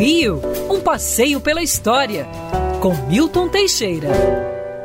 Rio, um passeio pela história, com Milton Teixeira.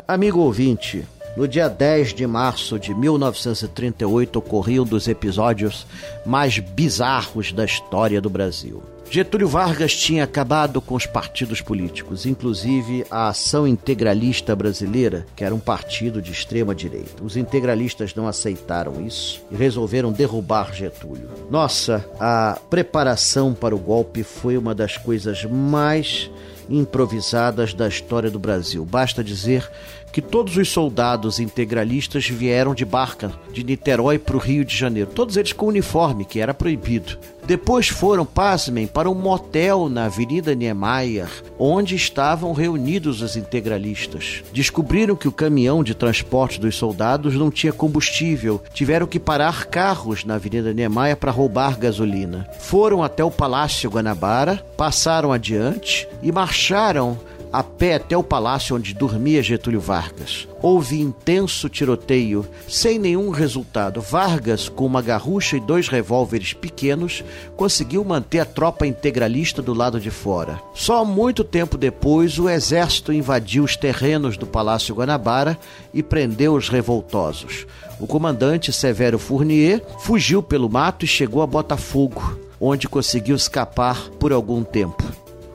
Amigo ouvinte, no dia 10 de março de 1938 ocorreu um dos episódios mais bizarros da história do Brasil. Getúlio Vargas tinha acabado com os partidos políticos, inclusive a Ação Integralista Brasileira, que era um partido de extrema direita. Os integralistas não aceitaram isso e resolveram derrubar Getúlio. Nossa, a preparação para o golpe foi uma das coisas mais improvisadas da história do Brasil. Basta dizer que todos os soldados integralistas vieram de barca de Niterói para o Rio de Janeiro, todos eles com uniforme, que era proibido. Depois foram, pasmem, para um motel na Avenida Niemeyer, onde estavam reunidos os integralistas. Descobriram que o caminhão de transporte dos soldados não tinha combustível, tiveram que parar carros na Avenida Niemeyer para roubar gasolina. Foram até o Palácio Guanabara, passaram adiante e marcharam a pé até o palácio onde dormia Getúlio Vargas. Houve intenso tiroteio, sem nenhum resultado. Vargas, com uma garrucha e dois revólveres pequenos, conseguiu manter a tropa integralista do lado de fora. Só muito tempo depois, o exército invadiu os terrenos do Palácio Guanabara e prendeu os revoltosos. O comandante Severo Fournier fugiu pelo mato e chegou a Botafogo, onde conseguiu escapar por algum tempo.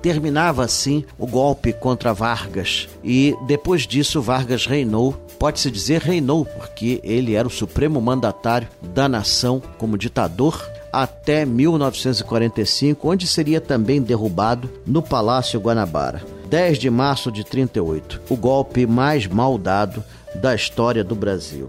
Terminava assim o golpe contra Vargas e depois disso Vargas reinou. Pode-se dizer reinou, porque ele era o supremo mandatário da nação como ditador até 1945, onde seria também derrubado no Palácio Guanabara. 10 de março de 38, o golpe mais mal dado da história do Brasil.